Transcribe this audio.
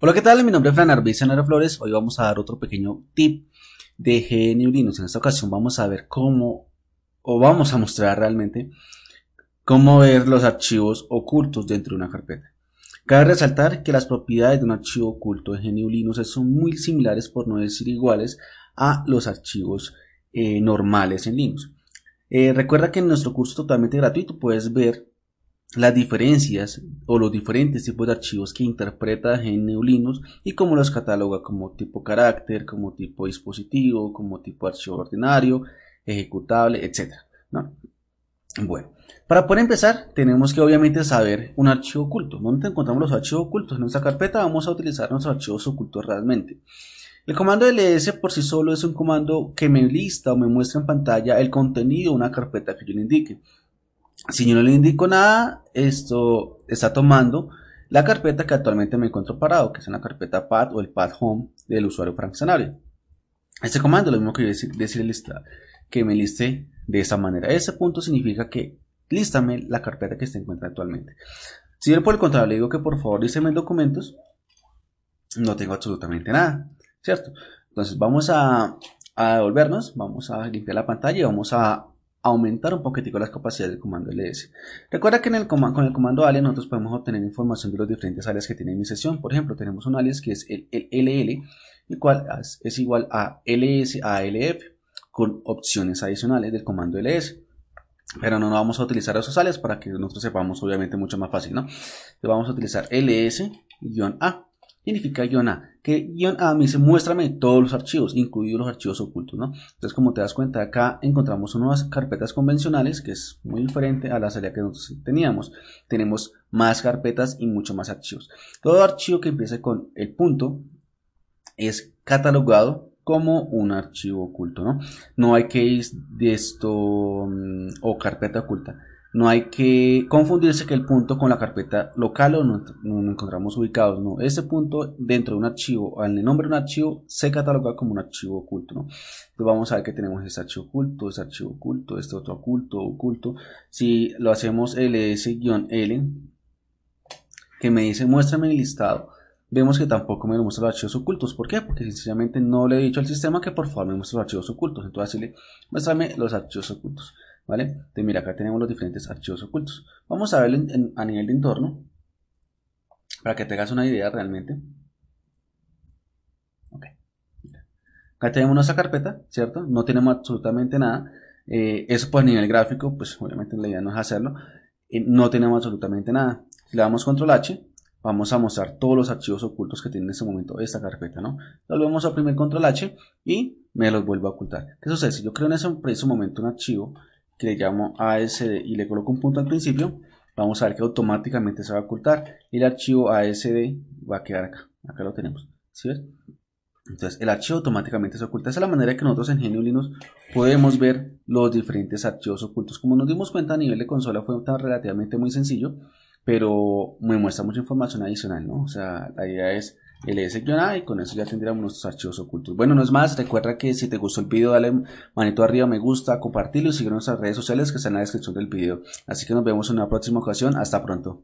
Hola, ¿qué tal? Mi nombre es Fran Arbiza Flores. Hoy vamos a dar otro pequeño tip de GNU Linux. En esta ocasión vamos a ver cómo, o vamos a mostrar realmente, cómo ver los archivos ocultos dentro de una carpeta. Cabe resaltar que las propiedades de un archivo oculto de GNU Linux son muy similares, por no decir iguales, a los archivos eh, normales en Linux. Eh, recuerda que en nuestro curso totalmente gratuito puedes ver las diferencias o los diferentes tipos de archivos que interpreta GNU Linux y cómo los cataloga como tipo carácter, como tipo dispositivo, como tipo archivo ordinario, ejecutable, etc. Bueno, para poder empezar tenemos que obviamente saber un archivo oculto. ¿Dónde encontramos los archivos ocultos? En nuestra carpeta vamos a utilizar nuestros archivos ocultos realmente. El comando ls por sí solo es un comando que me lista o me muestra en pantalla el contenido de una carpeta que yo le indique. Si yo no le indico nada, esto está tomando la carpeta que actualmente me encuentro parado, que es la carpeta path o el path home del usuario Frank. Este comando, lo mismo que decir, decir lista, que me liste de esa manera. Ese punto significa que lístame la carpeta que se encuentra actualmente. Si yo por el contrario le digo que por favor lísteme documentos, no tengo absolutamente nada, ¿cierto? Entonces vamos a, a devolvernos, vamos a limpiar la pantalla y vamos a aumentar un poquitico las capacidades del comando ls. Recuerda que con el comando alias nosotros podemos obtener información de los diferentes alias que tiene mi sesión. Por ejemplo, tenemos un alias que es el, LL, el cual es igual a ls a alf con opciones adicionales del comando ls. Pero no, vamos a utilizar esos alias para que nosotros sepamos obviamente mucho más fácil, ¿no? Vamos a utilizar ls-a significa guion A, que guion A me dice muéstrame todos los archivos, incluidos los archivos ocultos, ¿no? Entonces, como te das cuenta, acá encontramos unas carpetas convencionales, que es muy diferente a la salida que nosotros teníamos. Tenemos más carpetas y mucho más archivos. Todo archivo que empiece con el punto es catalogado como un archivo oculto, ¿no? No hay case de esto mm, o carpeta oculta. No hay que confundirse que el punto con la carpeta local o no, nos encontramos ubicados. No, ese punto dentro de un archivo, al nombre de un archivo, se cataloga como un archivo oculto. ¿no? Entonces vamos a ver que tenemos ese archivo oculto, ese archivo oculto, este otro oculto, oculto. Si lo hacemos ls-l, que me dice muéstrame el listado, vemos que tampoco me muestra los archivos ocultos. ¿Por qué? Porque sencillamente no le he dicho al sistema que por favor me muestre los archivos ocultos. Entonces así muéstrame los archivos ocultos. ¿Vale? Entonces mira, acá tenemos los diferentes archivos ocultos. Vamos a verlo a nivel de entorno, para que tengas una idea realmente. Ok. Acá tenemos nuestra carpeta, ¿cierto? No tenemos absolutamente nada. Eh, eso pues a nivel gráfico, pues obviamente la idea no es hacerlo. Eh, no tenemos absolutamente nada. Si le damos control H, vamos a mostrar todos los archivos ocultos que tiene en este momento esta carpeta, ¿no? Volvemos a oprimir control H y me los vuelvo a ocultar. ¿Qué sucede? Si yo creo en ese momento un archivo que le llamo ASD y le coloco un punto al principio, vamos a ver que automáticamente se va a ocultar y el archivo ASD va a quedar acá. Acá lo tenemos. ¿Sí? Entonces el archivo automáticamente se oculta. Esa es la manera que nosotros en GNU Linux podemos ver los diferentes archivos ocultos. Como nos dimos cuenta a nivel de consola fue tan relativamente muy sencillo, pero me muestra mucha información adicional, ¿no? O sea, la idea es ls-a y con eso ya tendríamos nuestros archivos ocultos. Bueno, no es más, recuerda que si te gustó el video dale manito arriba, me gusta, compartirlo y sigue nuestras redes sociales que están en la descripción del video. Así que nos vemos en una próxima ocasión, hasta pronto.